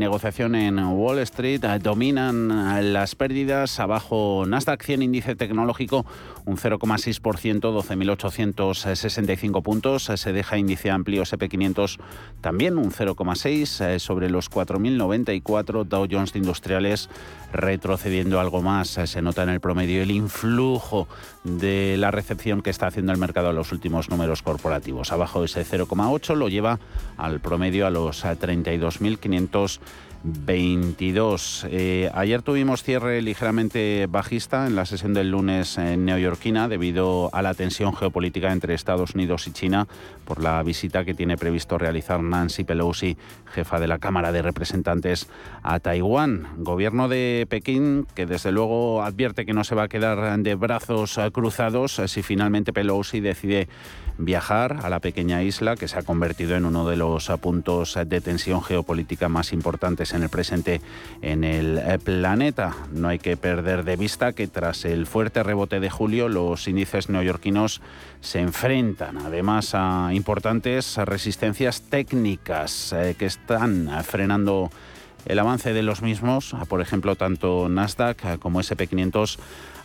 negociación en Wall Street. Dominan las pérdidas. Abajo Nasdaq 100 índice tecnológico un 0,6%, 12.865 puntos. Se deja índice amplio SP500 también un 0,6 sobre los 4.094. Dow Jones Industriales retrocediendo algo más. Se nota en el promedio el influjo de la recepción que está haciendo el mercado a los últimos números corporativos. Abajo ese 0,8 lo lleva al promedio a los 32.500 22. Eh, ayer tuvimos cierre ligeramente bajista en la sesión del lunes en neoyorquina debido a la tensión geopolítica entre Estados Unidos y China por la visita que tiene previsto realizar Nancy Pelosi, jefa de la Cámara de Representantes, a Taiwán. Gobierno de Pekín que desde luego advierte que no se va a quedar de brazos cruzados si finalmente Pelosi decide viajar a la pequeña isla que se ha convertido en uno de los puntos de tensión geopolítica más importantes en el presente en el planeta. No hay que perder de vista que tras el fuerte rebote de julio los índices neoyorquinos se enfrentan además a importantes resistencias técnicas eh, que están frenando el avance de los mismos. Por ejemplo, tanto Nasdaq como SP500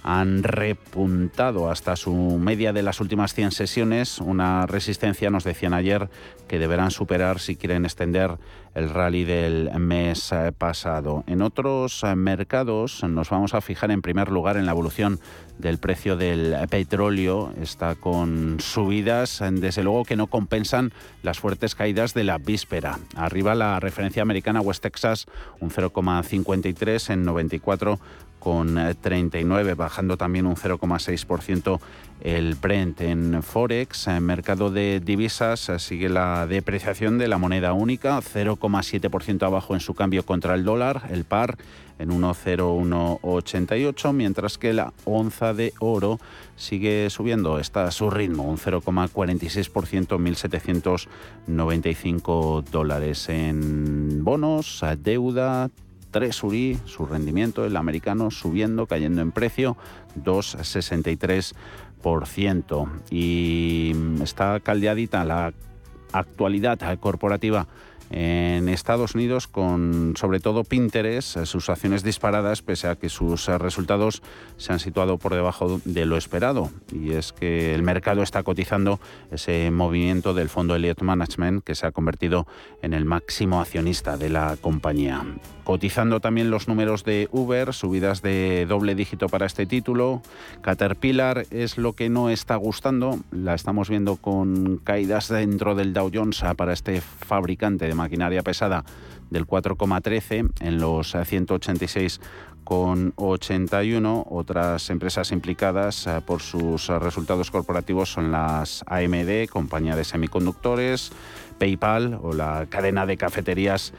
han repuntado hasta su media de las últimas 100 sesiones, una resistencia, nos decían ayer, que deberán superar si quieren extender el rally del mes eh, pasado. En otros eh, mercados nos vamos a fijar en primer lugar en la evolución del precio del petróleo. Está con subidas, desde luego que no compensan las fuertes caídas de la víspera. Arriba la referencia americana West Texas, un 0,53 en 94 con 39, también un 0,6% el Brent. En Forex, en mercado de divisas, sigue la depreciación de la moneda única, 0,7% abajo en su cambio contra el dólar, el par en 1,0188, mientras que la onza de oro sigue subiendo, está a su ritmo, un 0,46%, 1.795 dólares en bonos, deuda, Treasury, su rendimiento, el americano, subiendo, cayendo en precio, 2,63%. Y está caldeadita la actualidad corporativa en Estados Unidos con sobre todo Pinterest, eh, sus acciones disparadas pese a que sus eh, resultados se han situado por debajo de lo esperado. Y es que el mercado está cotizando ese movimiento del fondo Elliott Management que se ha convertido en el máximo accionista de la compañía. Cotizando también los números de Uber, subidas de doble dígito para este título. Caterpillar es lo que no está gustando. La estamos viendo con caídas dentro del Dow Jones para este fabricante de maquinaria pesada del 4,13 en los 186,81. Otras empresas implicadas eh, por sus resultados corporativos son las AMD, compañía de semiconductores, PayPal o la cadena de cafeterías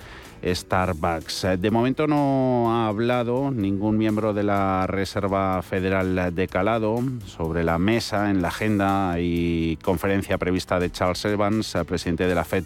Starbucks. De momento no ha hablado ningún miembro de la Reserva Federal de Calado sobre la mesa en la agenda y conferencia prevista de Charles Evans, presidente de la Fed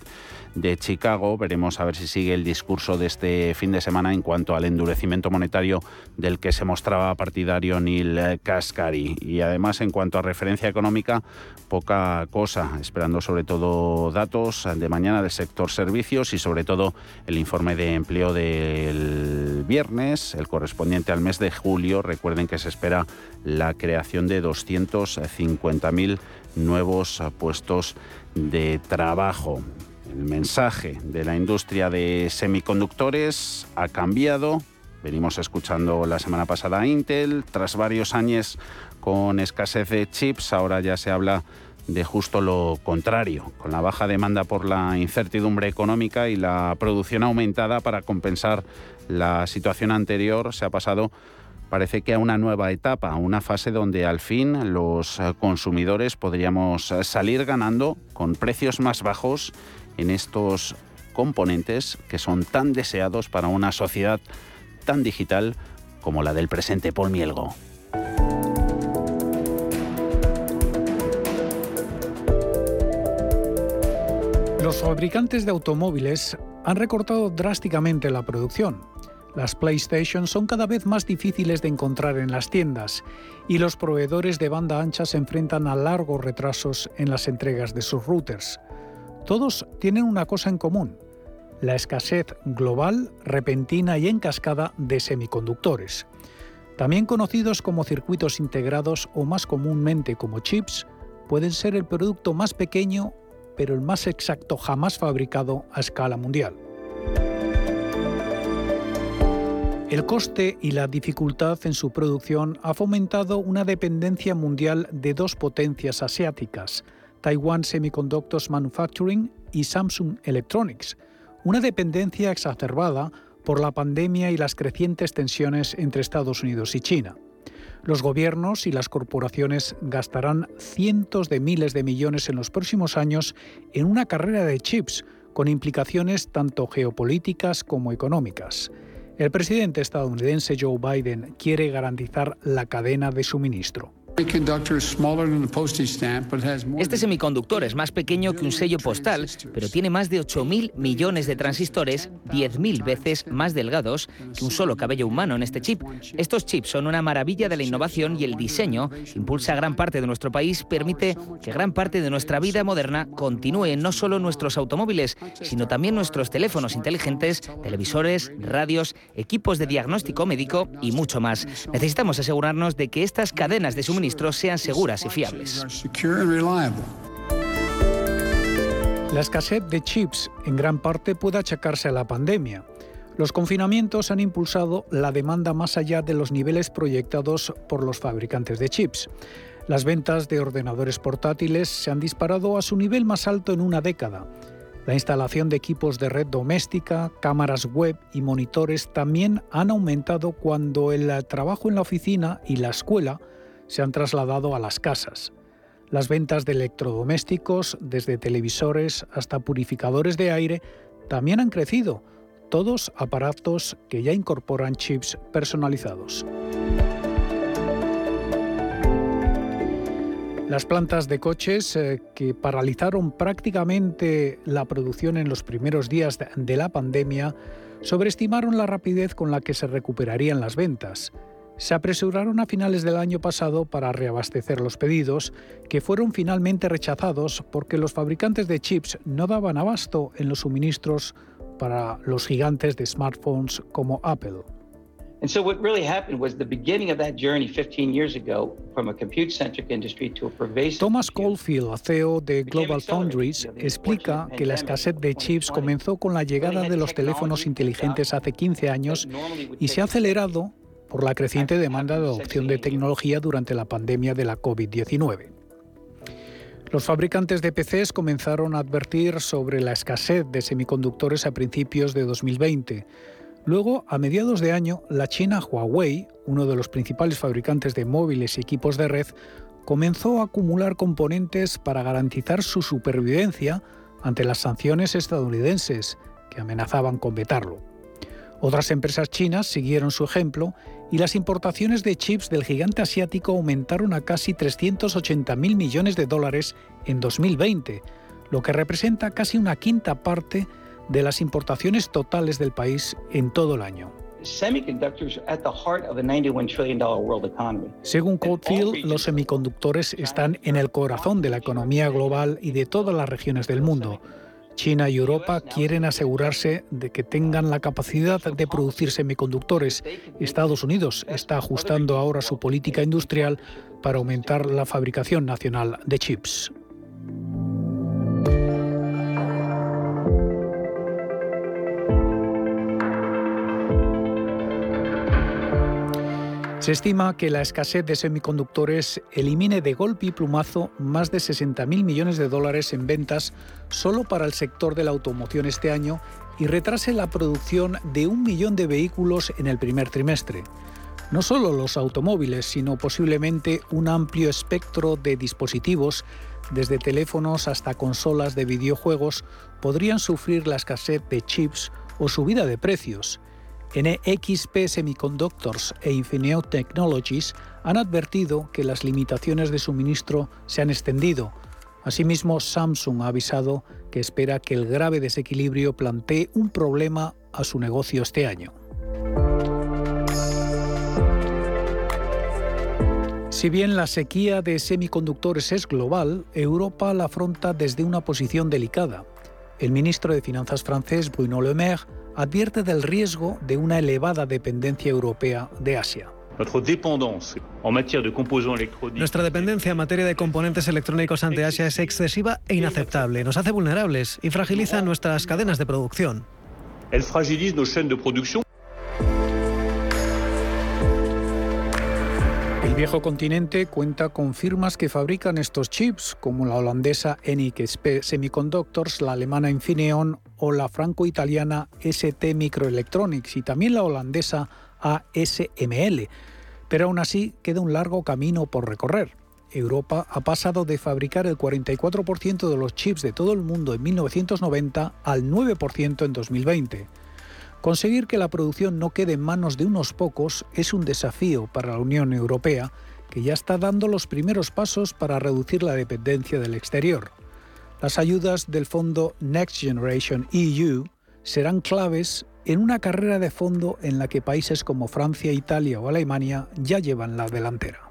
de Chicago. Veremos a ver si sigue el discurso de este fin de semana en cuanto al endurecimiento monetario del que se mostraba partidario Neil Kaskari. Y además, en cuanto a referencia económica, poca cosa, esperando sobre todo datos de mañana del sector servicios y sobre todo el informe de empleo del viernes, el correspondiente al mes de julio. Recuerden que se espera la creación de 250.000 nuevos puestos de trabajo. El mensaje de la industria de semiconductores ha cambiado. Venimos escuchando la semana pasada a Intel. Tras varios años con escasez de chips, ahora ya se habla de justo lo contrario, con la baja demanda por la incertidumbre económica y la producción aumentada para compensar la situación anterior, se ha pasado parece que a una nueva etapa, a una fase donde al fin los consumidores podríamos salir ganando con precios más bajos en estos componentes que son tan deseados para una sociedad tan digital como la del presente Paul Mielgo. Los fabricantes de automóviles han recortado drásticamente la producción. Las PlayStation son cada vez más difíciles de encontrar en las tiendas y los proveedores de banda ancha se enfrentan a largos retrasos en las entregas de sus routers. Todos tienen una cosa en común. la escasez global, repentina y en cascada de semiconductores. También conocidos como circuitos integrados o más comúnmente como chips, pueden ser el producto más pequeño, pero el más exacto jamás fabricado a escala mundial. El coste y la dificultad en su producción ha fomentado una dependencia mundial de dos potencias asiáticas, Taiwan Semiconductors Manufacturing y Samsung Electronics, una dependencia exacerbada por la pandemia y las crecientes tensiones entre Estados Unidos y China. Los gobiernos y las corporaciones gastarán cientos de miles de millones en los próximos años en una carrera de chips con implicaciones tanto geopolíticas como económicas. El presidente estadounidense Joe Biden quiere garantizar la cadena de suministro. Este semiconductor es más pequeño que un sello postal, pero tiene más de 8.000 millones de transistores, 10.000 veces más delgados que un solo cabello humano en este chip. Estos chips son una maravilla de la innovación y el diseño impulsa gran parte de nuestro país, permite que gran parte de nuestra vida moderna continúe no solo nuestros automóviles, sino también nuestros teléfonos inteligentes, televisores, radios, equipos de diagnóstico médico y mucho más. Necesitamos asegurarnos de que estas cadenas de suministro sean seguras y fiables. La escasez de chips en gran parte puede achacarse a la pandemia. Los confinamientos han impulsado la demanda más allá de los niveles proyectados por los fabricantes de chips. Las ventas de ordenadores portátiles se han disparado a su nivel más alto en una década. La instalación de equipos de red doméstica, cámaras web y monitores también han aumentado cuando el trabajo en la oficina y la escuela se han trasladado a las casas. Las ventas de electrodomésticos, desde televisores hasta purificadores de aire, también han crecido, todos aparatos que ya incorporan chips personalizados. Las plantas de coches eh, que paralizaron prácticamente la producción en los primeros días de la pandemia sobreestimaron la rapidez con la que se recuperarían las ventas se apresuraron a finales del año pasado para reabastecer los pedidos, que fueron finalmente rechazados porque los fabricantes de chips no daban abasto en los suministros para los gigantes de smartphones como Apple. Thomas Caulfield, CEO de Global Foundries, explica que la escasez de chips comenzó con la llegada de los teléfonos inteligentes hace 15 años y se ha acelerado por la creciente demanda de adopción de tecnología durante la pandemia de la COVID-19. Los fabricantes de PCs comenzaron a advertir sobre la escasez de semiconductores a principios de 2020. Luego, a mediados de año, la china Huawei, uno de los principales fabricantes de móviles y equipos de red, comenzó a acumular componentes para garantizar su supervivencia ante las sanciones estadounidenses que amenazaban con vetarlo. Otras empresas chinas siguieron su ejemplo y las importaciones de chips del gigante asiático aumentaron a casi 380.000 millones de dólares en 2020, lo que representa casi una quinta parte de las importaciones totales del país en todo el año. Según Coldfield, los semiconductores están en el corazón de la economía global y de todas las regiones del mundo. China y Europa quieren asegurarse de que tengan la capacidad de producir semiconductores. Estados Unidos está ajustando ahora su política industrial para aumentar la fabricación nacional de chips. Se estima que la escasez de semiconductores elimine de golpe y plumazo más de 60.000 millones de dólares en ventas solo para el sector de la automoción este año y retrase la producción de un millón de vehículos en el primer trimestre. No solo los automóviles, sino posiblemente un amplio espectro de dispositivos, desde teléfonos hasta consolas de videojuegos, podrían sufrir la escasez de chips o subida de precios. NXP Semiconductors e Infineon Technologies han advertido que las limitaciones de suministro se han extendido. Asimismo, Samsung ha avisado que espera que el grave desequilibrio plantee un problema a su negocio este año. Si bien la sequía de semiconductores es global, Europa la afronta desde una posición delicada. El ministro de Finanzas francés, Bruno Le Maire, advierte del riesgo de una elevada dependencia europea de Asia. Nuestra dependencia en materia de componentes electrónicos ante Asia es excesiva e inaceptable. Nos hace vulnerables y fragiliza nuestras cadenas de producción. Viejo continente cuenta con firmas que fabrican estos chips, como la holandesa NXP Semiconductors, la alemana Infineon o la franco-italiana ST Microelectronics y también la holandesa ASML. Pero aún así queda un largo camino por recorrer. Europa ha pasado de fabricar el 44% de los chips de todo el mundo en 1990 al 9% en 2020. Conseguir que la producción no quede en manos de unos pocos es un desafío para la Unión Europea, que ya está dando los primeros pasos para reducir la dependencia del exterior. Las ayudas del fondo Next Generation EU serán claves en una carrera de fondo en la que países como Francia, Italia o Alemania ya llevan la delantera.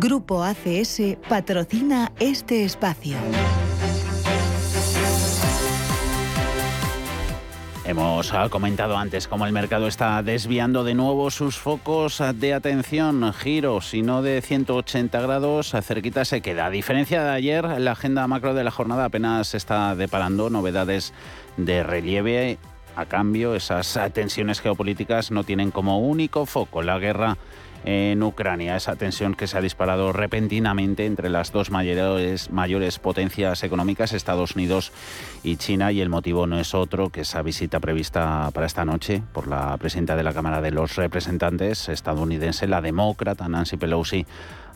Grupo ACS patrocina este espacio. Hemos ah, comentado antes cómo el mercado está desviando de nuevo sus focos de atención, giros y no de 180 grados, cerquita se queda. A diferencia de ayer, la agenda macro de la jornada apenas está deparando novedades de relieve. A cambio, esas tensiones geopolíticas no tienen como único foco la guerra en Ucrania, esa tensión que se ha disparado repentinamente entre las dos mayores, potencias económicas, Estados Unidos y China, y el motivo no es otro que esa visita prevista para esta noche por la presidenta de la Cámara de los Representantes estadounidense, la demócrata Nancy Pelosi,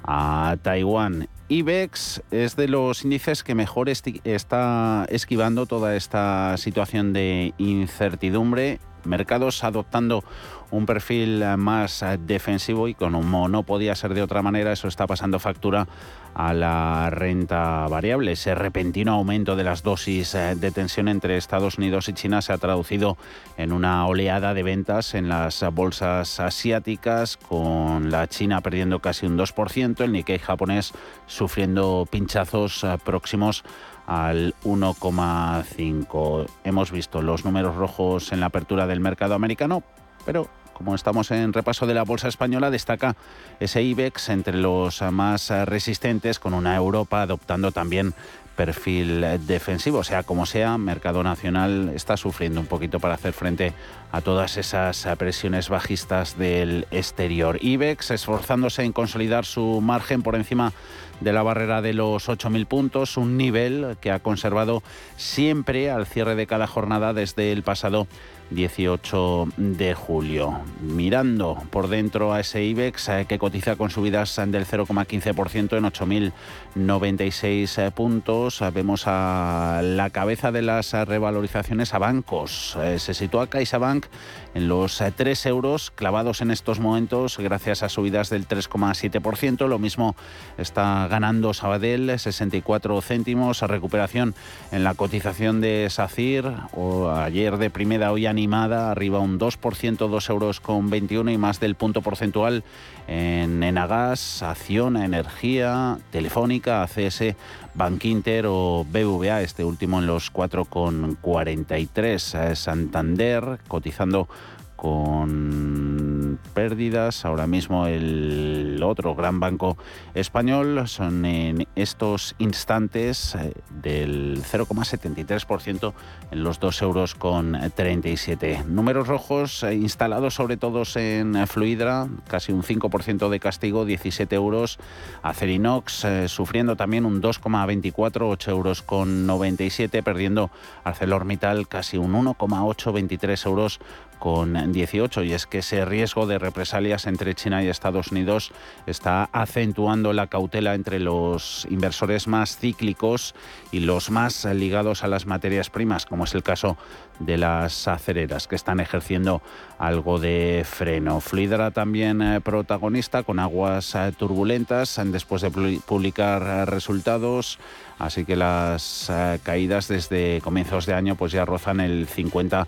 a Taiwán. IBEX es de los índices que mejor está esquivando toda esta situación de incertidumbre. Mercados adoptando un perfil más defensivo y como no podía ser de otra manera, eso está pasando factura a la renta variable. Ese repentino aumento de las dosis eh, de tensión entre Estados Unidos y China se ha traducido en una oleada de ventas en las bolsas asiáticas, con la China perdiendo casi un 2%, el Nikkei japonés sufriendo pinchazos próximos al 1,5. Hemos visto los números rojos en la apertura del mercado americano, pero como estamos en repaso de la bolsa española, destaca ese IBEX entre los más resistentes, con una Europa adoptando también perfil defensivo. Sea como sea, mercado nacional está sufriendo un poquito para hacer frente a todas esas presiones bajistas del exterior. IBEX esforzándose en consolidar su margen por encima de la barrera de los 8.000 puntos, un nivel que ha conservado siempre al cierre de cada jornada desde el pasado 18 de julio. Mirando por dentro a ese IBEX eh, que cotiza con subidas del 0,15% en 8.096 eh, puntos, eh, vemos a la cabeza de las revalorizaciones a bancos. Se sitúa CaixaBank en los 3 euros clavados en estos momentos gracias a subidas del 3,7%. Lo mismo está ganando Sabadell, 64 céntimos, recuperación en la cotización de SACIR o ayer de primera hoy animada, arriba un 2%, 2 euros con 21 y más del punto porcentual en Enagas, Acciona, Energía, Telefónica, ACS, Bankinter o BVA, este último en los 4,43. Santander cotizando con pérdidas. Ahora mismo el otro gran banco español son en estos instantes eh, del 0,73% en los 2 euros con 37. Números rojos eh, instalados sobre todo en Fluidra, casi un 5% de castigo, 17 euros. Acerinox eh, sufriendo también un 2,24, 8 euros con 97, perdiendo ArcelorMittal casi un 1,8, 23 euros con 18 y es que ese riesgo de represalias entre China y Estados Unidos está acentuando la cautela entre los inversores más cíclicos y los más ligados a las materias primas, como es el caso de las acereras, que están ejerciendo algo de freno. Fluidra también eh, protagonista con aguas eh, turbulentas después de publicar eh, resultados, así que las caídas desde comienzos de año pues ya rozan el 50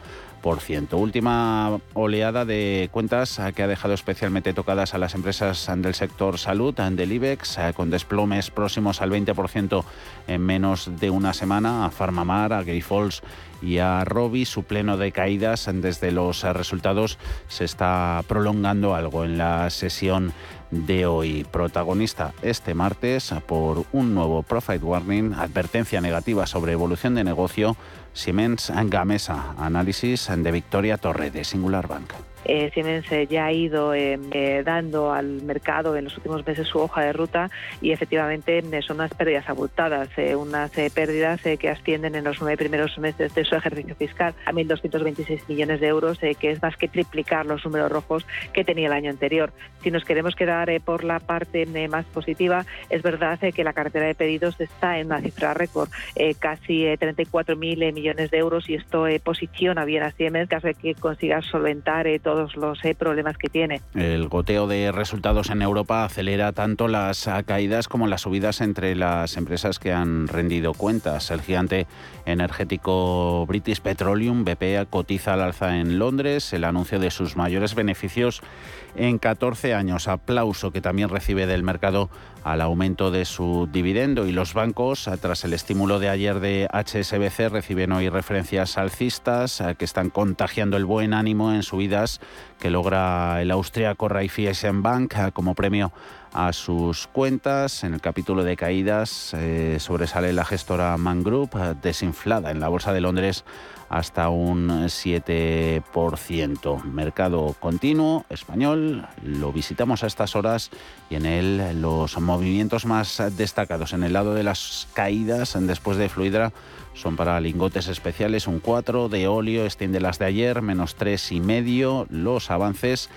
Última oleada de cuentas que ha dejado especialmente tocadas a las empresas del sector salud, del IBEX, con desplomes próximos al 20% en menos de una semana, a Farmamar, a Grifols y a Robi. Su pleno de caídas desde los resultados se está prolongando algo en la sesión de hoy. Protagonista este martes por un nuevo Profit Warning, advertencia negativa sobre evolución de negocio Siemens Gamesa, análisis de Victoria Torre de Singular Bank. Eh, Siemens eh, ya ha ido eh, dando al mercado en los últimos meses su hoja de ruta y efectivamente son unas pérdidas abultadas, unas pérdidas que ascienden en los nueve primeros meses de su ejercicio fiscal a 1.226 millones de euros, que es más que triplicar los números rojos que tenía el año anterior. Si nos queremos quedar por la parte más positiva, es verdad que la cartera de pedidos está en una cifra récord, casi 34.000 millones de euros y esto posiciona bien a Siemens caso de que consiga solventar todo los eh, problemas que tiene. El goteo de resultados en Europa acelera tanto las caídas como las subidas entre las empresas que han rendido cuentas. El gigante energético British Petroleum, BP, cotiza al alza en Londres. El anuncio de sus mayores beneficios en 14 años. Aplauso que también recibe del mercado al aumento de su dividendo y los bancos, tras el estímulo de ayer de HSBC, reciben hoy referencias alcistas que están contagiando el buen ánimo en subidas que logra el austríaco Raiffeisen Bank como premio a sus cuentas. En el capítulo de caídas eh, sobresale la gestora Man Group, desinflada en la Bolsa de Londres hasta un 7%. Mercado continuo español, lo visitamos a estas horas y en él los movimientos más destacados en el lado de las caídas después de Fluidra son para lingotes especiales un 4 de óleo, extiende las de ayer, menos 3 y medio, los avances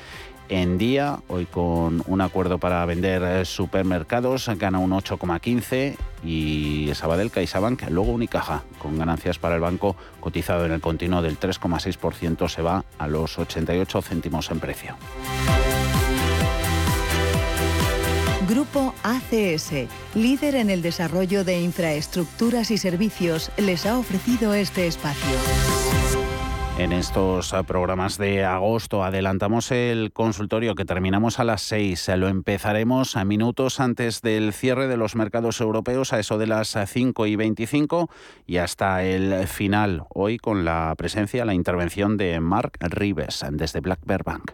en día, hoy con un acuerdo para vender eh, supermercados, gana un 8,15 y Sabadell, CaixaBank, luego Unicaja, con ganancias para el banco cotizado en el continuo del 3,6% se va a los 88 céntimos en precio. Grupo ACS, líder en el desarrollo de infraestructuras y servicios, les ha ofrecido este espacio. En estos programas de agosto adelantamos el consultorio que terminamos a las 6. Lo empezaremos a minutos antes del cierre de los mercados europeos a eso de las 5 y 25 y hasta el final hoy con la presencia, la intervención de Mark Rives desde Black Bank.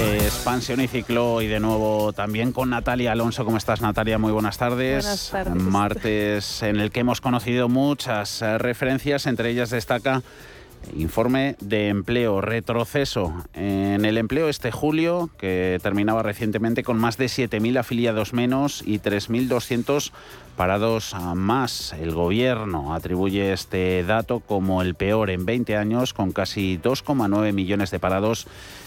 Expansión y ciclo y de nuevo también con Natalia Alonso. ¿Cómo estás Natalia? Muy buenas tardes. Buenas tardes. Martes en el que hemos conocido muchas eh, referencias, entre ellas destaca Informe de empleo, retroceso en el empleo este julio, que terminaba recientemente con más de 7.000 afiliados menos y 3.200 parados más. El gobierno atribuye este dato como el peor en 20 años, con casi 2,9 millones de parados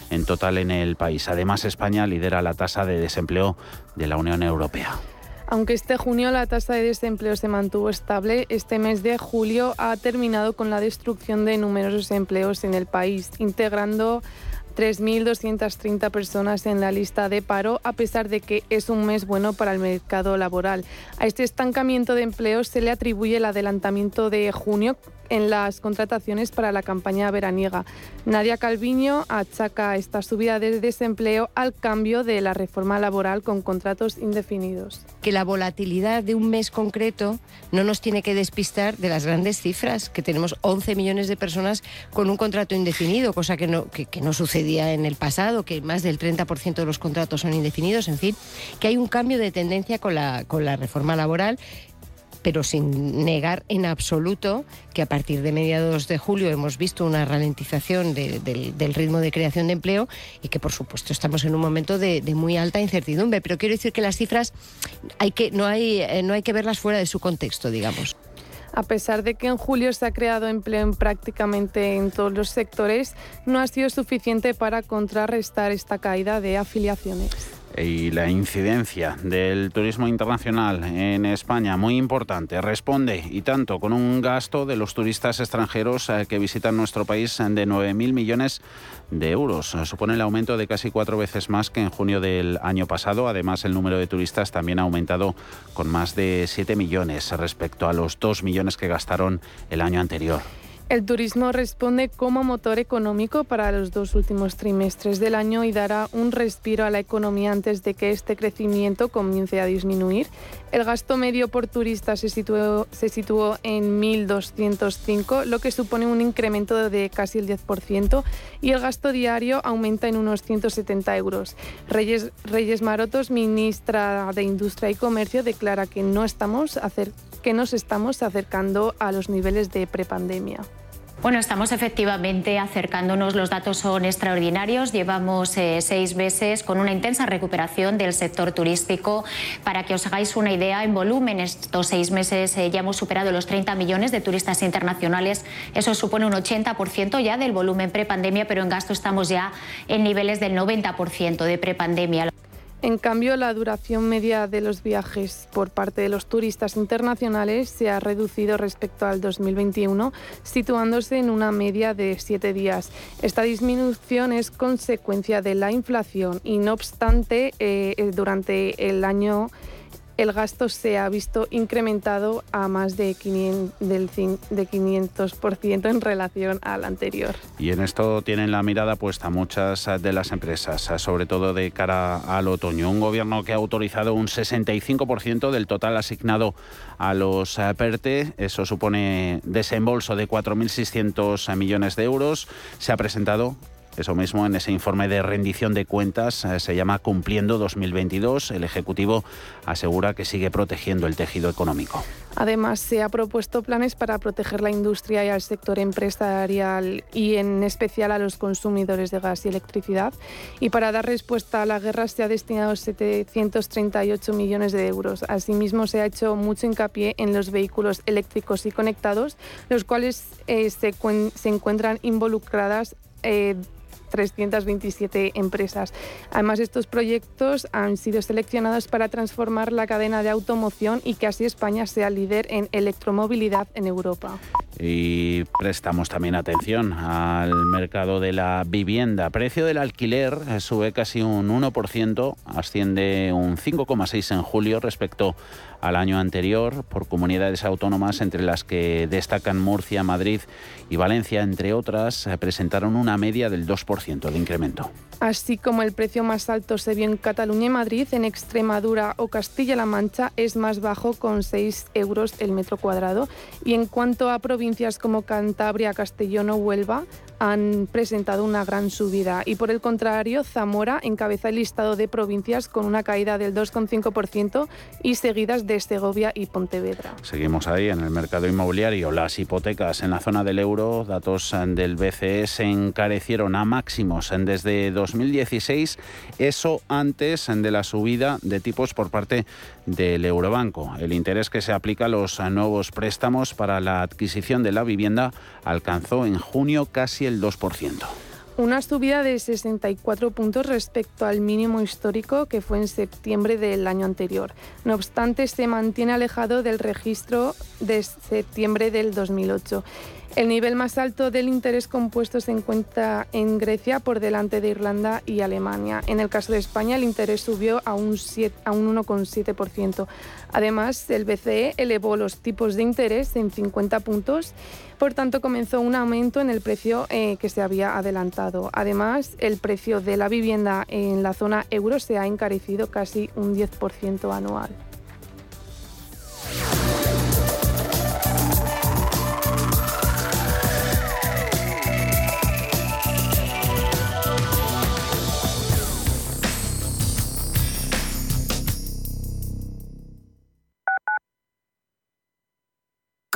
en total en el país. Además, España lidera la tasa de desempleo de la Unión Europea. Aunque este junio la tasa de desempleo se mantuvo estable, este mes de julio ha terminado con la destrucción de numerosos empleos en el país, integrando 3.230 personas en la lista de paro, a pesar de que es un mes bueno para el mercado laboral. A este estancamiento de empleos se le atribuye el adelantamiento de junio en las contrataciones para la campaña veraniega. Nadia Calviño achaca esta subida de desempleo al cambio de la reforma laboral con contratos indefinidos. Que la volatilidad de un mes concreto no nos tiene que despistar de las grandes cifras, que tenemos 11 millones de personas con un contrato indefinido, cosa que no, sucedía en el pasado, que más del 30% de los contratos son indefinidos, en fin, que hay un cambio de tendencia con la reforma laboral pero sin negar en absoluto que a partir de mediados de julio hemos visto una ralentización del ritmo de creación de empleo y que por supuesto estamos en un momento de, muy alta incertidumbre. Pero quiero decir que las cifras no, hay, eh, no hay que verlas fuera de su contexto, digamos. A pesar de que en julio se ha creado empleo en prácticamente en todos los sectores, no ha sido suficiente para contrarrestar esta caída de afiliaciones y la incidencia del turismo internacional en España muy importante. Responde y tanto con un gasto de los turistas extranjeros eh, que visitan nuestro país de 9.000 millones de euros. Supone el aumento de casi cuatro veces más que en junio del año pasado. Además, el número de turistas también ha aumentado con más de 7 millones respecto a los 2 millones que gastaron el año anterior. El turismo responde como motor económico para los dos últimos trimestres del año y dará un respiro a la economía antes de que este crecimiento comience a disminuir. El gasto medio por turista se situó, se situó en 1.205, lo que supone un incremento de casi el 10%, y el gasto diario aumenta en unos 170 euros. Reyes, Reyes Marotos, ministra de Industria y Comercio, declara que no estamos que nos estamos acercando a los niveles de prepandemia. Bueno, estamos efectivamente acercándonos, los datos son extraordinarios. Llevamos eh, seis meses con una intensa recuperación del sector turístico. Para que os hagáis una idea, en volumen, estos seis meses eh, ya hemos superado los 30 millones de turistas internacionales. Eso supone un 80% ya del volumen prepandemia, pero en gasto estamos ya en niveles del 90% de prepandemia. En cambio, la duración media de los viajes por parte de los turistas internacionales se ha reducido respecto al 2021, situándose en una media de siete días. Esta disminución es consecuencia de la inflación y, no obstante, eh, durante el año el gasto se ha visto incrementado a más de 500%, del, de 500% en relación al anterior. Y en esto tienen la mirada puesta muchas de las empresas, sobre todo de cara al otoño. Un gobierno que ha autorizado un 65% del total asignado a los PERTE, eso supone desembolso de 4.600 millones de euros. Se ha presentado eso mismo, en ese informe de rendición de cuentas eh, se llama Cumpliendo 2022. El Ejecutivo asegura que sigue protegiendo el tejido económico. Además, se ha propuesto planes para proteger la industria y al sector empresarial y en especial a los consumidores de gas y electricidad. Y para dar respuesta a la guerra se ha destinado 738 millones de euros. Asimismo, se ha hecho mucho hincapié en los vehículos eléctricos y conectados, los cuales eh, se, encuentran involucradas eh, 327 empresas. Además, estos proyectos han sido seleccionados para transformar la cadena de automoción y que así España sea líder en electromovilidad en Europa. Y prestamos también atención al mercado de la vivienda. Precio del alquiler sube casi un 1%, asciende un 5,6 en julio respecto al año anterior por comunidades autónomas entre las que destacan Murcia, Madrid y Valencia, entre otras, presentaron una media del 2% de incremento. Así como el precio más alto se vio en Cataluña y Madrid, en Extremadura o Castilla-La Mancha es más bajo con 6 euros el metro cuadrado. Y en cuanto a provincias como Cantabria, Castellón o Huelva, han presentado una gran subida y por el contrario Zamora encabeza el listado de provincias con una caída del 2,5% y seguidas de Segovia y Pontevedra. Seguimos ahí en el mercado inmobiliario. Las hipotecas en la zona del euro, datos del BCE, se encarecieron a máximos desde 2016, eso antes de la subida de tipos por parte del Eurobanco. El interés que se aplica a los nuevos préstamos para la adquisición de la vivienda alcanzó en junio casi el 2%. Una subida de 64 puntos respecto al mínimo histórico que fue en septiembre del año anterior. No obstante, se mantiene alejado del registro de septiembre del 2008. El nivel más alto del interés compuesto se encuentra en Grecia por delante de Irlanda y Alemania. En el caso de España el interés subió a un, un 1,7%. Además, el BCE elevó los tipos de interés en 50 puntos, por tanto comenzó un aumento en el precio eh, que se había adelantado. Además, el precio de la vivienda en la zona euro se ha encarecido casi un 10% anual.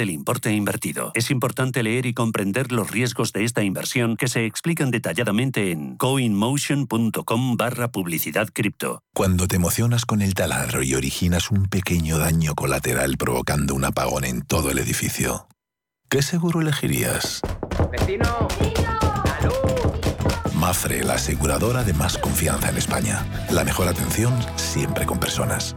del importe invertido. Es importante leer y comprender los riesgos de esta inversión que se explican detalladamente en coinmotion.com barra publicidad cripto. Cuando te emocionas con el taladro y originas un pequeño daño colateral provocando un apagón en todo el edificio, ¿qué seguro elegirías? ¡Vecino! Mafre, la aseguradora de más confianza en España. La mejor atención siempre con personas.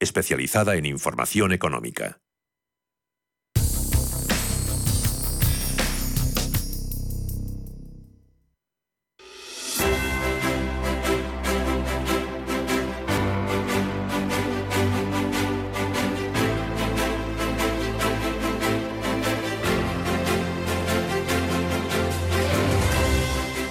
especializada en información económica.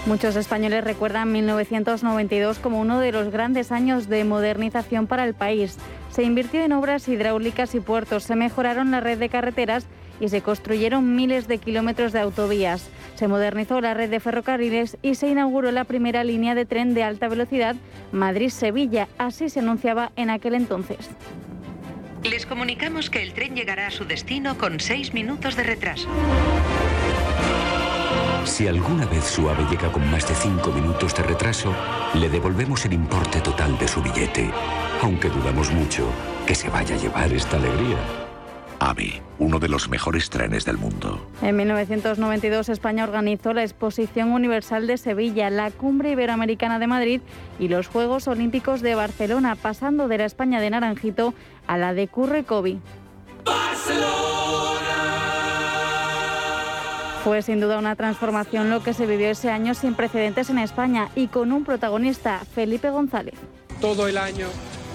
Muchos españoles recuerdan 1992 como uno de los grandes años de modernización para el país. Se invirtió en obras hidráulicas y puertos, se mejoraron la red de carreteras y se construyeron miles de kilómetros de autovías. Se modernizó la red de ferrocarriles y se inauguró la primera línea de tren de alta velocidad Madrid-Sevilla. Así se anunciaba en aquel entonces. Les comunicamos que el tren llegará a su destino con seis minutos de retraso. Si alguna vez su ave llega con más de cinco minutos de retraso, le devolvemos el importe total de su billete, aunque dudamos mucho que se vaya a llevar esta alegría. AVE, uno de los mejores trenes del mundo. En 1992 España organizó la Exposición Universal de Sevilla, la Cumbre Iberoamericana de Madrid y los Juegos Olímpicos de Barcelona, pasando de la España de Naranjito a la de Curre-Covi. Fue sin duda una transformación lo que se vivió ese año sin precedentes en España y con un protagonista, Felipe González. Todo el año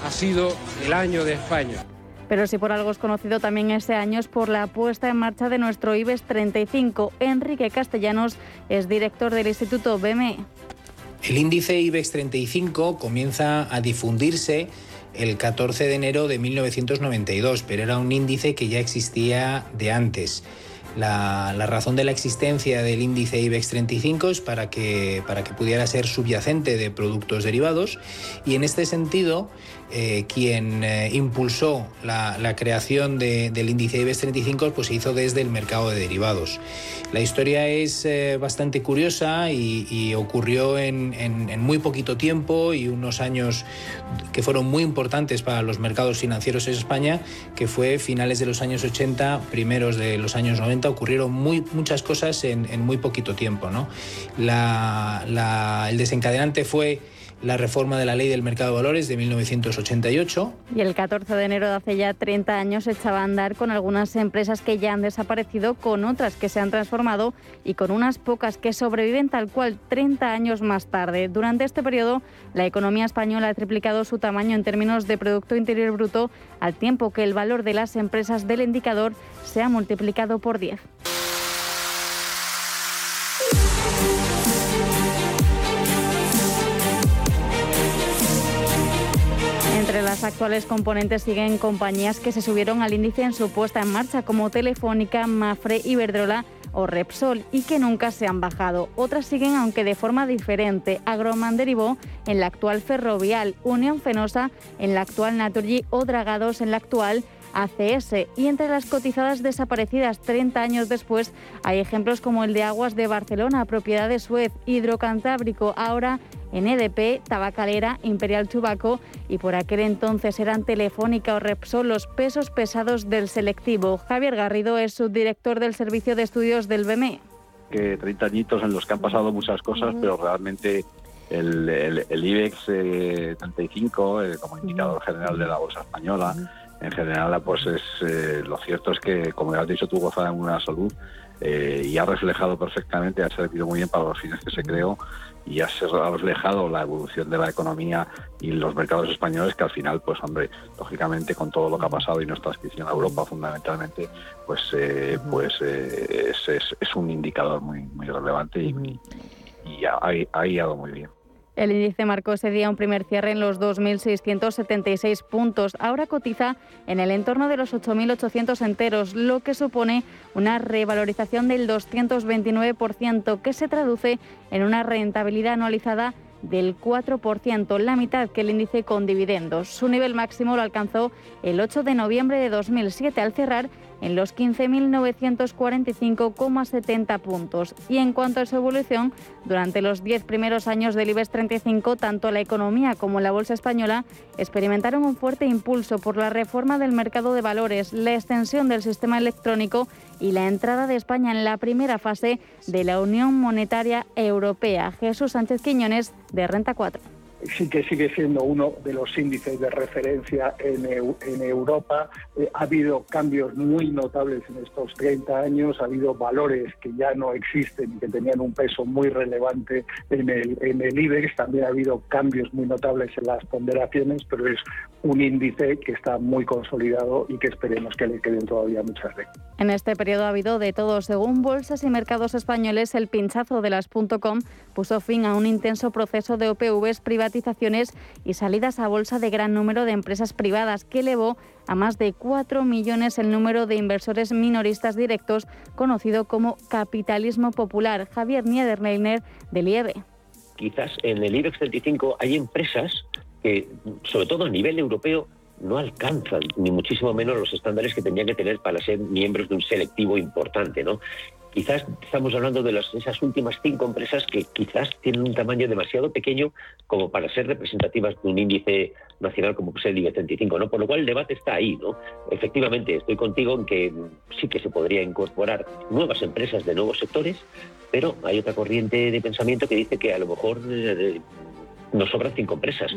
ha sido el año de España. Pero si por algo es conocido también ese año es por la puesta en marcha de nuestro IBEX 35. Enrique Castellanos es director del Instituto BME. El índice IBEX 35 comienza a difundirse el 14 de enero de 1992, pero era un índice que ya existía de antes. La, razón de la existencia del índice IBEX 35 es para que, para que pudiera ser subyacente de productos derivados. Y en este sentido eh, quien eh, impulsó la, creación del índice IBEX 35 pues se hizo desde el mercado de derivados. La historia es eh, bastante curiosa y, ocurrió en, muy poquito tiempo y unos años que fueron muy importantes para los mercados financieros en España, que fue finales de los años 80, primeros de los años 90, ocurrieron muy, muchas cosas en, muy poquito tiempo. ¿no? el desencadenante fue la reforma de la Ley del Mercado de Valores de 1988. Y el 14 de enero de hace ya 30 años echaba a andar con algunas empresas que ya han desaparecido, con otras que se han transformado y con unas pocas que sobreviven tal cual 30 años más tarde. Durante este periodo, la economía española ha triplicado su tamaño en términos de Producto Interior Bruto, al tiempo que el valor de las empresas del indicador se ha multiplicado por 10. Las actuales componentes siguen compañías que se subieron al índice en su puesta en marcha, como Telefónica, Mafre, Iberdrola o Repsol, y que nunca se han bajado. Otras siguen, aunque de forma diferente. Agroman derivó en la actual Ferrovial, Unión Fenosa en la actual Naturgy o Dragados en la actual ACS. Y entre las cotizadas desaparecidas 30 años después hay ejemplos como el de Aguas de Barcelona, propiedad de Suez, Hidrocantábrico, ahora en EDP, Tabacalera, Imperial Tobacco y por aquel entonces eran Telefónica o Repsol los pesos pesados del selectivo. Javier Garrido es subdirector del Servicio de Estudios del BME. Que 30 añitos en los que han pasado muchas cosas, pero realmente el, el, IBEX 35 eh, como indicador general de la bolsa española, en general, pues es eh, lo cierto es que, como ya has dicho, tú gozas de una salud eh, y ha reflejado perfectamente, ha servido muy bien para los fines que se creó y ha reflejado la evolución de la economía y los mercados españoles que al final, pues hombre, lógicamente con todo lo que ha pasado y nuestra inscripción a Europa fundamentalmente, pues eh, pues eh, es, un indicador muy muy relevante y, y ha, ha ido muy bien. El índice marcó ese día un primer cierre en los 2.676 puntos. Ahora cotiza en el entorno de los 8.800 enteros, lo que supone una revalorización del 229%, que se traduce en una rentabilidad anualizada del 4%, la mitad que el índice con dividendos. Su nivel máximo lo alcanzó el 8 de noviembre de 2007 al cerrar en los 15.945,70 puntos. Y en cuanto a su evolución, durante los 10 primeros años del IBEX 35, tanto la economía como la bolsa española experimentaron un fuerte impulso por la reforma del mercado de valores, la extensión del sistema electrónico y la entrada de España en la primera fase de la Unión Monetaria Europea. Jesús Sánchez Quiñones, de Renta 4 sí que sigue siendo uno de los índices de referencia en, Europa. Eh, ha habido cambios muy notables en estos 30 años, ha habido valores que ya no existen y que tenían un peso muy relevante en el, en el IBEX. También ha habido cambios muy notables en las ponderaciones, pero es un índice que está muy consolidado y que esperemos que le queden todavía muchas veces. En este periodo ha habido de todo. Según bolsas y mercados españoles, el pinchazo de las .com puso fin a un intenso proceso de OPVs y salidas a bolsa de gran número de empresas privadas, que elevó a más de 4 millones el número de inversores minoristas directos, conocido como capitalismo popular. Javier Niederleiner, de Lieve. Quizás en el IBEX 35 hay empresas que, sobre todo a nivel europeo, no alcanzan ni muchísimo menos los estándares que tendrían que tener para ser miembros de un selectivo importante, ¿no? Quizás estamos hablando de las, esas últimas cinco empresas que quizás tienen un tamaño demasiado pequeño como para ser representativas de un índice nacional como es el IBEX 35, ¿no? Por lo cual el debate está ahí, ¿no? Efectivamente, estoy contigo en que sí que se podría incorporar nuevas empresas de nuevos sectores, pero hay otra corriente de pensamiento que dice que a lo mejor eh, nos sobran cinco empresas.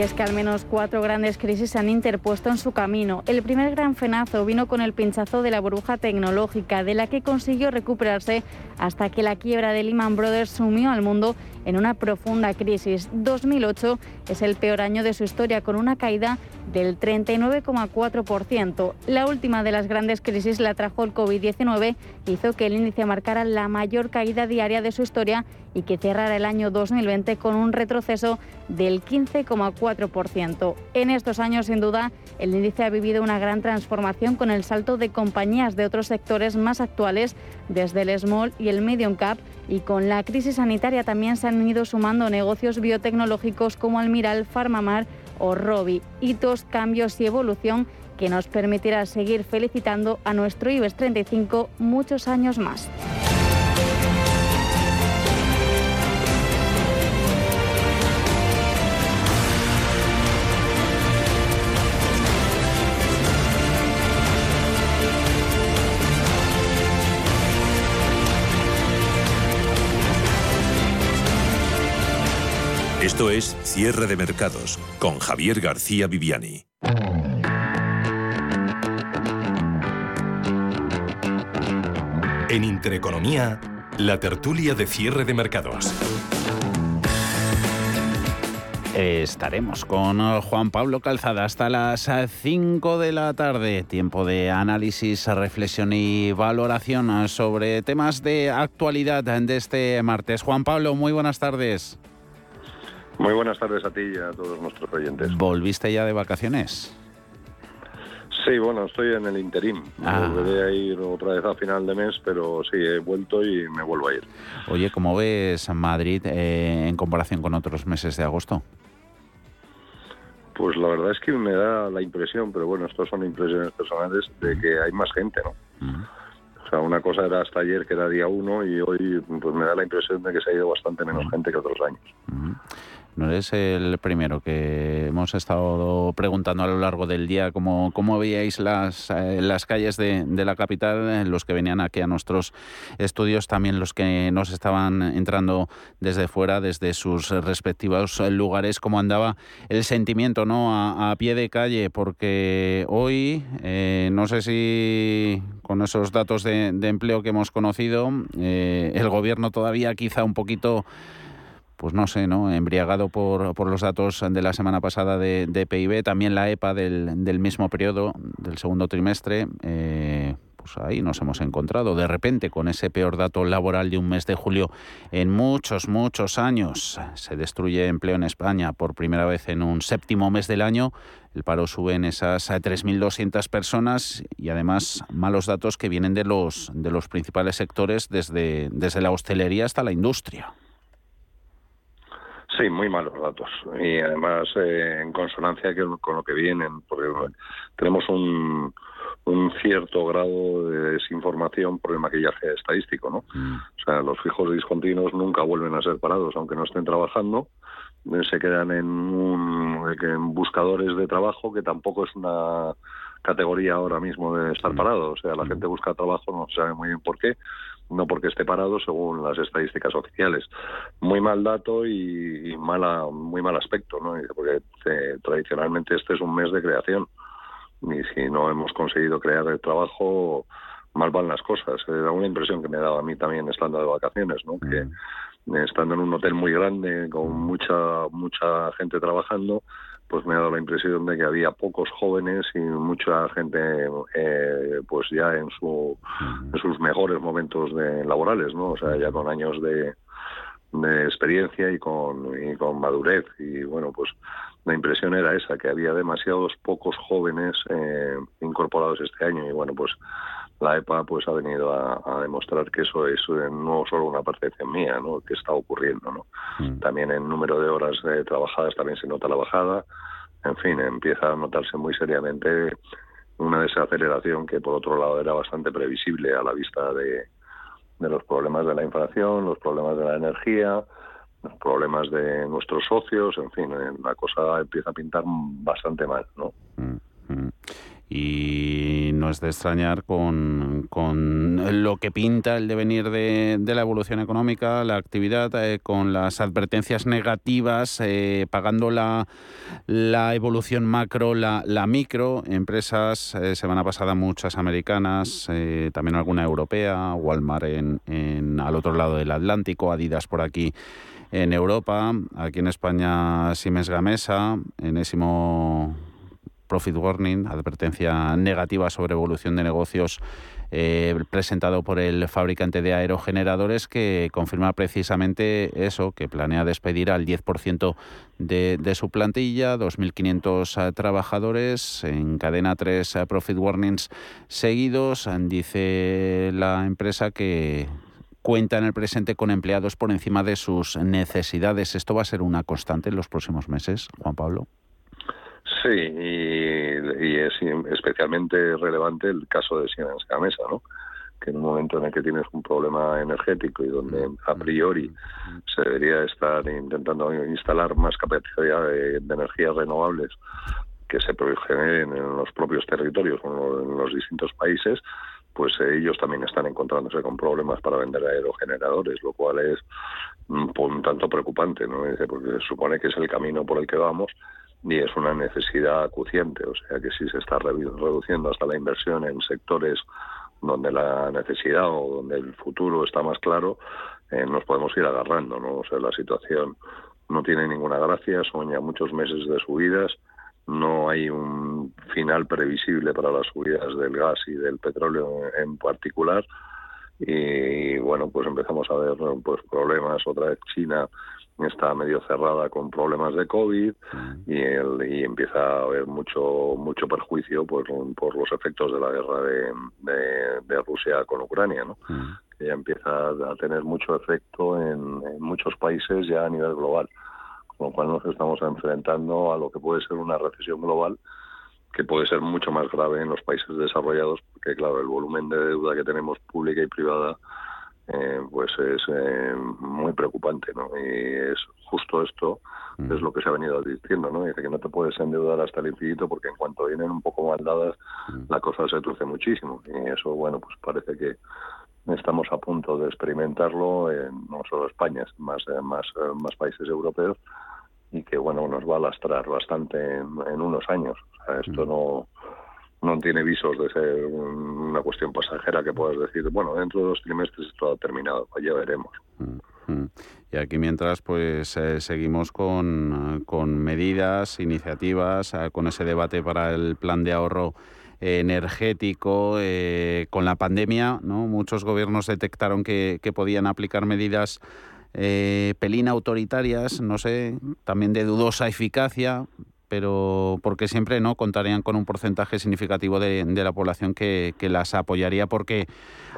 Y es que al menos cuatro grandes crisis se han interpuesto en su camino. El primer gran fenazo vino con el pinchazo de la burbuja tecnológica, de la que consiguió recuperarse hasta que la quiebra de Lehman Brothers sumió al mundo en una profunda crisis. 2008 es el peor año de su historia, con una caída del 39,4%. La última de las grandes crisis la trajo el COVID-19, hizo que el índice marcara la mayor caída diaria de su historia y que cerrara el año 2020 con un retroceso del 15,4%. En estos años, sin duda, el índice ha vivido una gran transformación con el salto de compañías de otros sectores más actuales, desde el small y el medium cap, y con la crisis sanitaria también se han ido sumando negocios biotecnológicos como Almiral, Farmamar o Robi. Hitos, cambios y evolución que nos permitirá seguir felicitando a nuestro IBEX 35 muchos años más. Esto es Cierre de Mercados con Javier García Viviani. En Intereconomía, la tertulia de cierre de mercados. Estaremos con Juan Pablo Calzada hasta las 5 de la tarde. Tiempo de análisis, reflexión y valoración sobre temas de actualidad de este martes. Juan Pablo, muy buenas tardes. Muy buenas tardes a ti y a todos nuestros oyentes. ¿Volviste ya de vacaciones? Sí, bueno, estoy en el interim. Ah. Volveré a ir otra vez a final de mes, pero sí, he vuelto y me vuelvo a ir. Oye, ¿cómo ves Madrid eh, en comparación con otros meses de agosto? Pues la verdad es que me da la impresión, pero bueno, estos son impresiones personales, de que hay más gente, ¿no? O sea, una cosa era hasta ayer, que era día uno, y hoy pues me da la impresión de que se ha ido bastante menos gente que otros años. No eres el primero que hemos estado preguntando a lo largo del día cómo, cómo veíais las, eh, las calles de, de, la capital, los que venían aquí a nuestros estudios, también los que nos estaban entrando desde fuera, desde sus respectivos lugares, cómo andaba el sentimiento ¿no? a, pie de calle, porque hoy, eh, no sé si con esos datos de, empleo que hemos conocido, eh, el gobierno todavía quizá un poquito pues no sé, ¿no? Embriagado por, por los datos de la semana pasada de, PIB, también la EPA del, del, mismo periodo, del segundo trimestre, eh, pues ahí nos hemos encontrado de repente con ese peor dato laboral de un mes de julio en muchos, muchos años. Se destruye empleo en España por primera vez en un séptimo mes del año. El paro sube en esas 3.200 personas y además malos datos que vienen de los, de los principales sectores desde, desde la hostelería hasta la industria. Sí, muy malos datos y además eh, en consonancia con lo que vienen, porque tenemos un, un cierto grado de desinformación por el maquillaje estadístico, ¿no? Mm. O sea, los fijos discontinuos nunca vuelven a ser parados, aunque no estén trabajando, eh, se quedan en, un, en buscadores de trabajo, que tampoco es una categoría ahora mismo de estar parado. O sea, la gente busca trabajo, no se sabe muy bien por qué, no porque esté parado según las estadísticas oficiales. Muy mal dato y, y mala, muy mal aspecto, ¿no? Porque eh, tradicionalmente este es un mes de creación y si no hemos conseguido crear el trabajo, mal van las cosas. Era una impresión que me daba a mí también estando de vacaciones, ¿no? Que estando en un hotel muy grande con mucha mucha gente trabajando, pues me ha dado la impresión de que había pocos jóvenes y mucha gente eh, pues ya en su en sus mejores momentos de laborales no o sea ya con años de, de experiencia y con madurez. Y bueno pues la impresión era esa que había demasiados pocos jóvenes eh, incorporados este año. Y bueno pues la EPA pues ha venido a, a, demostrar que eso es no solo una percepción mía, ¿no? que está ocurriendo. ¿no? Mm. También en número de horas eh, trabajadas también se nota la bajada. En fin, empieza a notarse muy seriamente una desaceleración que por otro lado era bastante previsible a la vista de, de los problemas de la inflación, los problemas de la energía, los problemas de nuestros socios, en fin, la cosa empieza a pintar bastante mal, ¿no? Mm, mm. Y no es de extrañar con, con lo que pinta el devenir de, de la evolución económica, la actividad, eh, con las advertencias negativas, eh, pagando la, la evolución macro, la, la micro, empresas, eh, semana pasada muchas americanas, también alguna europea, Walmart en, en, al otro lado del Atlántico, Adidas por aquí en Europa, aquí en España Siemens Gamesa, enésimo Profit Warning, advertencia negativa sobre evolución de negocios eh, presentado por el fabricante de aerogeneradores que confirma precisamente eso, que planea despedir al 10% de, de, su plantilla, 2.500 eh, trabajadores, encadena tres eh, Profit Warnings seguidos. Dice la empresa que cuenta en el presente con empleados por encima de sus necesidades. ¿Esto va a ser una constante en los próximos meses, Juan Pablo? Sí, y, es especialmente relevante el caso de Siemens Gamesa, ¿no? que en un momento en el que tienes un problema energético y donde a priori se debería estar intentando instalar más capacidad de, energías renovables que se generen en los propios territorios o en los distintos países, pues ellos también están encontrándose con problemas para vender aerogeneradores, lo cual es un tanto preocupante, ¿no? porque se supone que es el camino por el que vamos y es una necesidad acuciente, o sea que si se está reduciendo hasta la inversión en sectores donde la necesidad o donde el futuro está más claro, eh, nos podemos ir agarrando, ¿no? O sea, la situación no tiene ninguna gracia, son ya muchos meses de subidas, no hay un final previsible para las subidas del gas y del petróleo en particular, y bueno, pues empezamos a ver pues problemas, otra vez China está medio cerrada con problemas de COVID y, el, y empieza a haber mucho mucho perjuicio por, por los efectos de la guerra de, de, Rusia con Ucrania, ¿no? que ya empieza a tener mucho efecto en, en, muchos países ya a nivel global, con lo cual nos estamos enfrentando a lo que puede ser una recesión global que puede ser mucho más grave en los países desarrollados, porque claro, el volumen de deuda que tenemos pública y privada eh, pues es eh, muy preocupante, ¿no? Y es justo esto mm. es lo que se ha venido diciendo, ¿no? Dice que no te puedes endeudar hasta el infinito porque en cuanto vienen un poco mal dadas mm. la cosa se truce muchísimo y eso, bueno, pues parece que estamos a punto de experimentarlo en no solo España, más más más países europeos y que bueno nos va a lastrar bastante en, unos años. O sea, esto mm. no no tiene visos de ser una cuestión pasajera que puedas decir, bueno, dentro de dos trimestres esto ha terminado, pues ya veremos. Y aquí mientras pues eh, seguimos con, con, medidas, iniciativas, eh, con ese debate para el plan de ahorro energético, eh, con la pandemia, ¿no? Muchos gobiernos detectaron que, que podían aplicar medidas pelín autoritarias, no sé, también de dudosa eficacia, pero porque siempre no contarían con un porcentaje significativo de, la población que, las apoyaría porque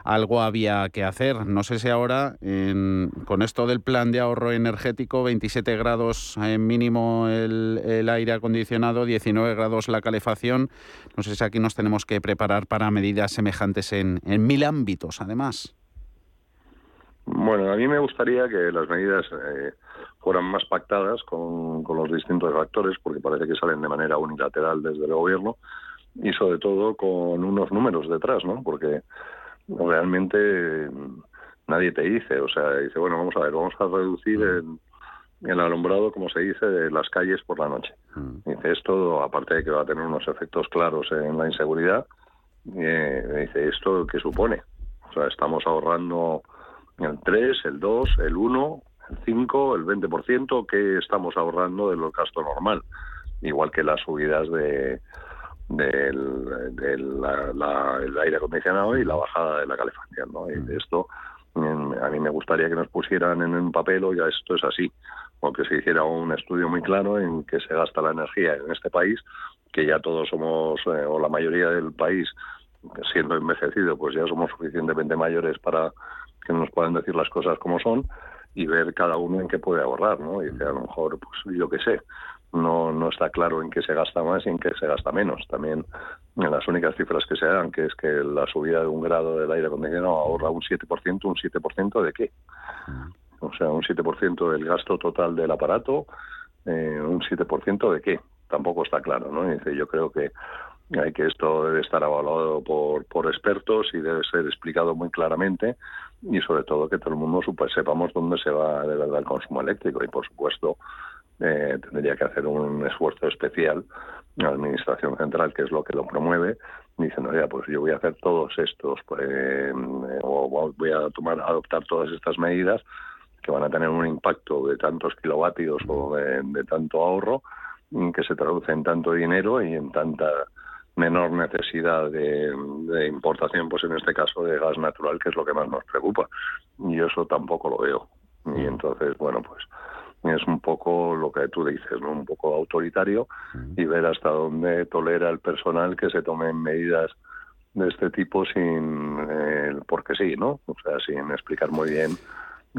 algo había que hacer. No sé si ahora, con esto del plan de ahorro energético, 27 grados en mínimo el, aire acondicionado, 19 grados la calefacción, no sé si aquí nos tenemos que preparar para medidas semejantes en, mil ámbitos, además. Bueno, a mí me gustaría que las medidas eh, fueran más pactadas con, con, los distintos actores, porque parece que salen de manera unilateral desde el gobierno y sobre todo con unos números detrás, ¿no? Porque realmente nadie te dice, o sea, dice, bueno, vamos a ver, vamos a reducir el, el alumbrado, como se dice, de las calles por la noche. Mm. Dice, esto, aparte de que va a tener unos efectos claros en la inseguridad, eh, dice, ¿esto qué supone? O sea, estamos ahorrando el 3, el 2, el 1 el 5, el 20% que estamos ahorrando del gasto normal, igual que las subidas de del, aire acondicionado y la bajada de la calefacción. ¿no? Y de esto a mí me gustaría que nos pusieran en un papel, ya esto es así, o que se hiciera un estudio muy claro en que se gasta la energía en este país, que ya todos somos, eh, o la mayoría del país, siendo envejecido, pues ya somos suficientemente mayores para que nos puedan decir las cosas como son y ver cada uno en qué puede ahorrar, ¿no? Y a lo mejor, pues yo qué sé, no, no está claro en qué se gasta más y en qué se gasta menos. También en las únicas cifras que se dan, que es que la subida de un grado del aire acondicionado ahorra un 7%, ¿un 7% de qué? O sea, un 7% del gasto total del aparato, eh, un 7% de qué? Tampoco está claro, ¿no? Y dice, yo creo que que esto debe estar evaluado por, por expertos y debe ser explicado muy claramente y sobre todo que todo el mundo sepamos dónde se va de verdad el consumo eléctrico. Y por supuesto eh, tendría que hacer un esfuerzo especial la Administración Central, que es lo que lo promueve, diciendo, ya, pues yo voy a hacer todos estos, pues, eh, o voy a tomar, adoptar todas estas medidas que van a tener un impacto de tantos kilovatios o de, tanto ahorro, que se traduce en tanto dinero y en tanta menor necesidad de, de, importación, pues en este caso de gas natural, que es lo que más nos preocupa. Y eso tampoco lo veo. Y entonces, bueno, pues es un poco lo que tú dices, ¿no? un poco autoritario y ver hasta dónde tolera el personal que se tomen medidas de este tipo sin eh, porque sí, ¿no? O sea, sin explicar muy bien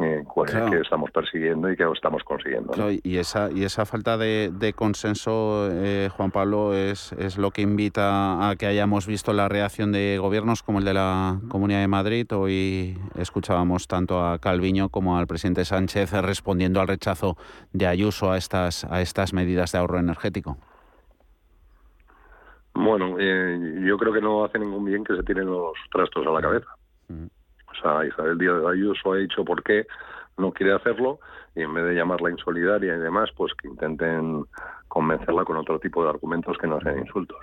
eh, cuál es que estamos persiguiendo y qué estamos consiguiendo. y esa y esa falta de, consenso, eh, Juan Pablo, es, es lo que invita a que hayamos visto la reacción de gobiernos como el de la Comunidad de Madrid. Hoy escuchábamos tanto a Calviño como al presidente Sánchez respondiendo al rechazo de Ayuso a estas a estas medidas de ahorro energético. Bueno, eh, yo creo que no hace ningún bien que se tiren los trastos a la cabeza. O sea, Isabel Díaz de Ayuso ha dicho por qué no quiere hacerlo y en vez de llamarla insolidaria y demás, pues que intenten convencerla con otro tipo de argumentos que no sean insultos.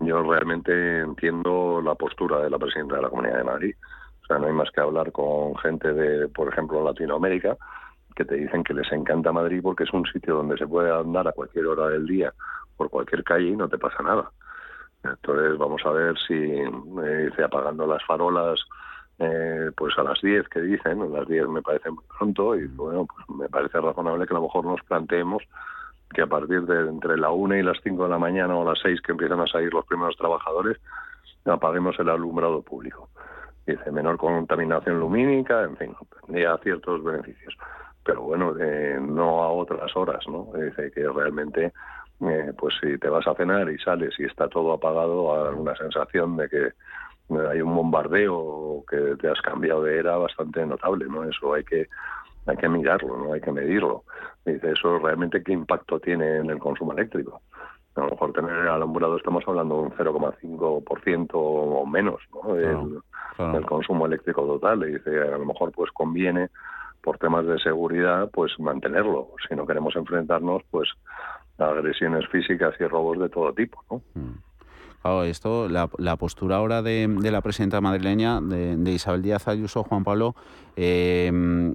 Yo realmente entiendo la postura de la presidenta de la Comunidad de Madrid. O sea, no hay más que hablar con gente de, por ejemplo, Latinoamérica, que te dicen que les encanta Madrid porque es un sitio donde se puede andar a cualquier hora del día por cualquier calle y no te pasa nada. Entonces vamos a ver si eh, apagando las farolas eh, pues a las 10 que dicen, a las 10 me parece muy pronto y bueno, pues me parece razonable que a lo mejor nos planteemos que a partir de entre la 1 y las 5 de la mañana o las 6 que empiezan a salir los primeros trabajadores, apaguemos el alumbrado público. Dice, menor contaminación lumínica, en fin, tendría ciertos beneficios. Pero bueno, eh, no a otras horas, ¿no? Dice que realmente, eh, pues si te vas a cenar y sales y está todo apagado, a una sensación de que hay un bombardeo que te has cambiado de era bastante notable, ¿no? Eso hay que hay que mirarlo, ¿no? Hay que medirlo. Dice, eso realmente qué impacto tiene en el consumo eléctrico. A lo mejor tener el alumbrado estamos hablando de un 0,5% o menos, ¿no? El, consumo eléctrico total. Y dice, a lo mejor pues conviene por temas de seguridad pues mantenerlo. Si no queremos enfrentarnos pues a agresiones físicas y robos de todo tipo, ¿no? Mm esto, la, postura ahora de, la presidenta madrileña, de, Isabel Díaz Ayuso, Juan Pablo, em,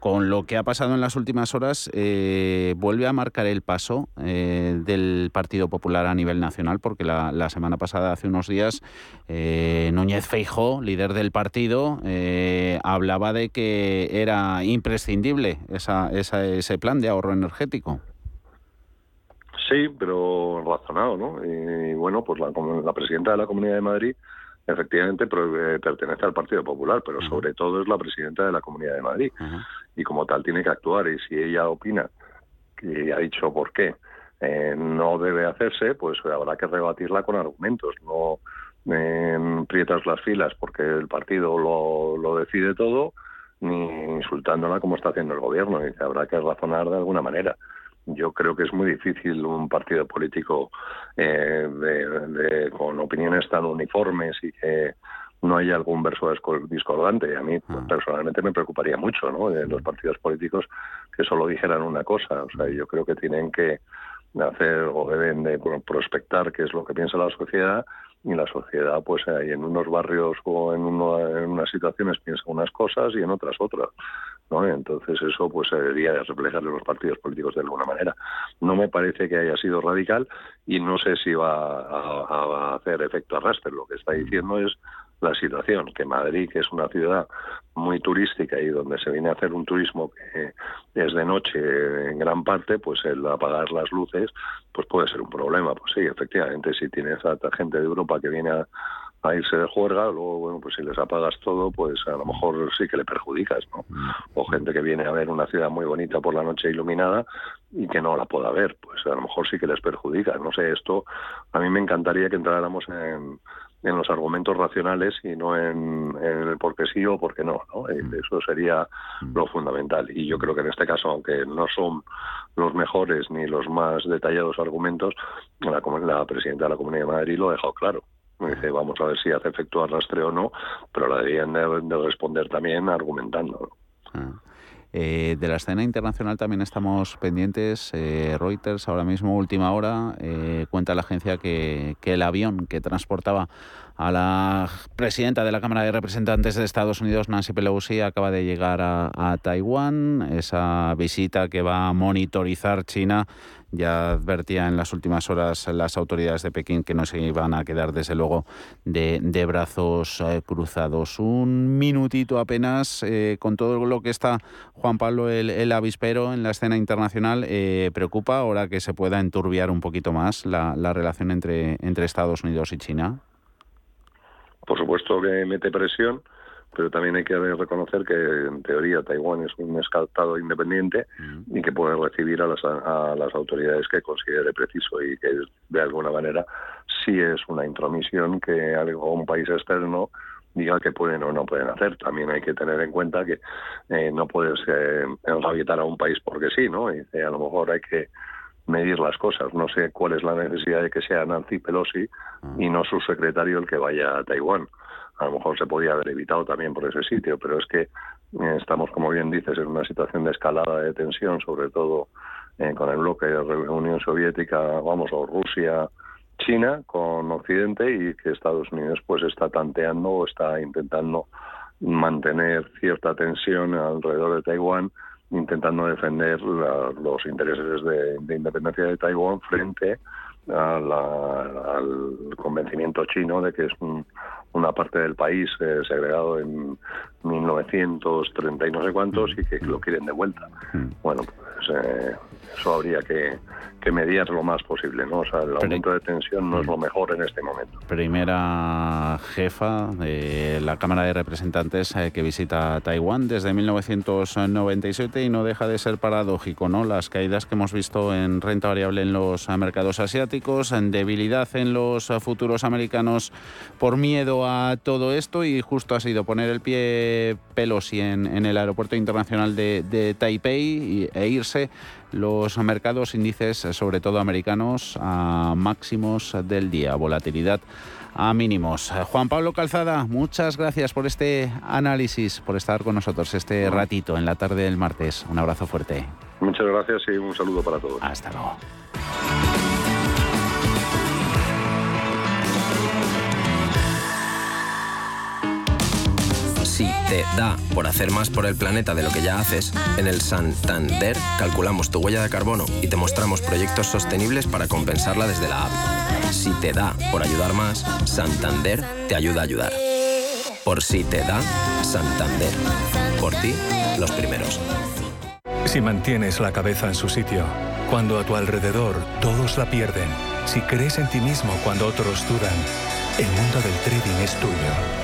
con lo que ha pasado en las últimas horas, eh, vuelve a marcar el paso eh, del Partido Popular a nivel nacional, porque la, la semana pasada, hace unos días, eh, Núñez Feijó, líder del partido, hablaba de que era imprescindible esa, esa, ese plan de ahorro energético. Sí, pero razonado, ¿no? Y, bueno, pues la, la, presidenta de la Comunidad de Madrid efectivamente eh, pertenece al Partido Popular, pero sobre todo es la presidenta de la Comunidad de Madrid. Y como tal tiene que actuar. Y si ella opina, que ha dicho por qué, eh, no debe hacerse, pues habrá que rebatirla con argumentos. No eh, prietas las filas porque el partido lo, lo decide todo, ni insultándola como está haciendo el gobierno. Y habrá que razonar de alguna manera yo creo que es muy difícil un partido político eh, de, con opiniones tan uniformes y que no haya algún verso discordante. A mí ah. personalmente me preocuparía mucho, ¿no? De los partidos políticos que solo dijeran una cosa. O sea, yo creo que tienen que hacer o deben de prospectar qué es lo que piensa la sociedad y la sociedad, pues ahí en unos barrios o en, en unas situaciones piensa unas cosas y en otras otras. ¿No? Entonces eso pues debería reflejar en los partidos políticos de alguna manera. No me parece que haya sido radical y no sé si va a, hacer efecto arrastre. Lo que está diciendo es la situación, que Madrid, que es una ciudad muy turística y donde se viene a hacer un turismo que es de noche en gran parte, pues el apagar las luces pues puede ser un problema. Pues sí, efectivamente, si tienes a gente de Europa que viene a, a irse de juerga, luego, bueno, pues si les apagas todo, pues a lo mejor sí que le perjudicas, ¿no? O gente que viene a ver una ciudad muy bonita por la noche iluminada y que no la pueda ver, pues a lo mejor sí que les perjudica. No sé, esto a mí me encantaría que entráramos en, en los argumentos racionales y no en, el por qué sí o por qué no, ¿no? Mm. Eso sería mm. lo fundamental. Y yo creo que en este caso, aunque no son los mejores ni los más detallados argumentos, la, la presidenta de la Comunidad de Madrid lo ha dejado claro. Dice, vamos a ver si hace efecto rastreo o no, pero la deberían de, responder también argumentando. Ah. Eh, de la escena internacional también estamos pendientes. Eh, Reuters, ahora mismo, última hora, eh, cuenta la agencia que, el avión que transportaba a la presidenta de la Cámara de Representantes de Estados Unidos, Nancy Pelosi, acaba de llegar a, a Taiwán. Esa visita que va a monitorizar China ya advertía en las últimas horas las autoridades de Pekín que no se iban a quedar, desde luego, de, brazos eh, cruzados. Un minutito apenas eh, con todo lo que está Juan Pablo el, avispero en la escena internacional. Eh, ¿Preocupa ahora que se pueda enturbiar un poquito más la, la relación entre, entre Estados Unidos y China? Por supuesto que mete presión pero también hay que reconocer que en teoría Taiwán es un estado independiente y que puede recibir a las, a las autoridades que considere preciso y que de alguna manera sí es una intromisión que algún país externo diga que pueden o no pueden hacer. También hay que tener en cuenta que eh, no puedes eh, a un país porque sí, ¿no? Y a lo mejor hay que medir las cosas. No sé cuál es la necesidad de que sea Nancy Pelosi y no su secretario el que vaya a Taiwán a lo mejor se podía haber evitado también por ese sitio, pero es que eh, estamos, como bien dices, en una situación de escalada de tensión, sobre todo eh, con el bloque de la Unión Soviética, vamos, o Rusia, China, con Occidente y que Estados Unidos pues está tanteando o está intentando mantener cierta tensión alrededor de Taiwán, intentando defender los intereses de, de, independencia de Taiwán frente al convencimiento chino de que es una parte del país eh, segregado en 1930 y no sé cuántos y que lo quieren de vuelta. Hmm. Bueno, pues eh, eso habría que, que mediar lo más posible, ¿no? O sea, el aumento de tensión no es lo mejor en este momento. Primera jefa de la Cámara de Representantes eh, que visita Taiwán desde 1997 y no deja de ser paradójico, ¿no? Las caídas que hemos visto en renta variable en los mercados asiáticos, en debilidad en los futuros americanos por miedo a todo esto y justo ha sido poner el pie Pelosi en, en el aeropuerto internacional de, de Taipei e irse los mercados índices, sobre todo americanos, a máximos del día, volatilidad a mínimos. Juan Pablo Calzada, muchas gracias por este análisis, por estar con nosotros este ratito en la tarde del martes. Un abrazo fuerte. Muchas gracias y un saludo para todos. Hasta luego. Si te da por hacer más por el planeta de lo que ya haces, en el Santander calculamos tu huella de carbono y te mostramos proyectos sostenibles para compensarla desde la app. Si te da por ayudar más, Santander te ayuda a ayudar. Por si te da, Santander. Por ti, los primeros. Si mantienes la cabeza en su sitio, cuando a tu alrededor todos la pierden, si crees en ti mismo cuando otros dudan, el mundo del trading es tuyo.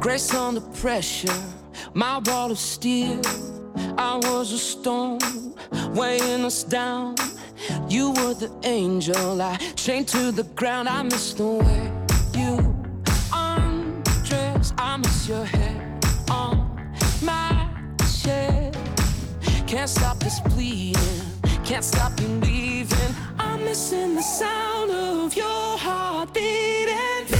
Grace under pressure, my wall of steel. I was a stone weighing us down. You were the angel I chained to the ground. I miss the way you undress. I miss your head on my chest. Can't stop this bleeding, can't stop you leaving. I'm missing the sound of your heart beating.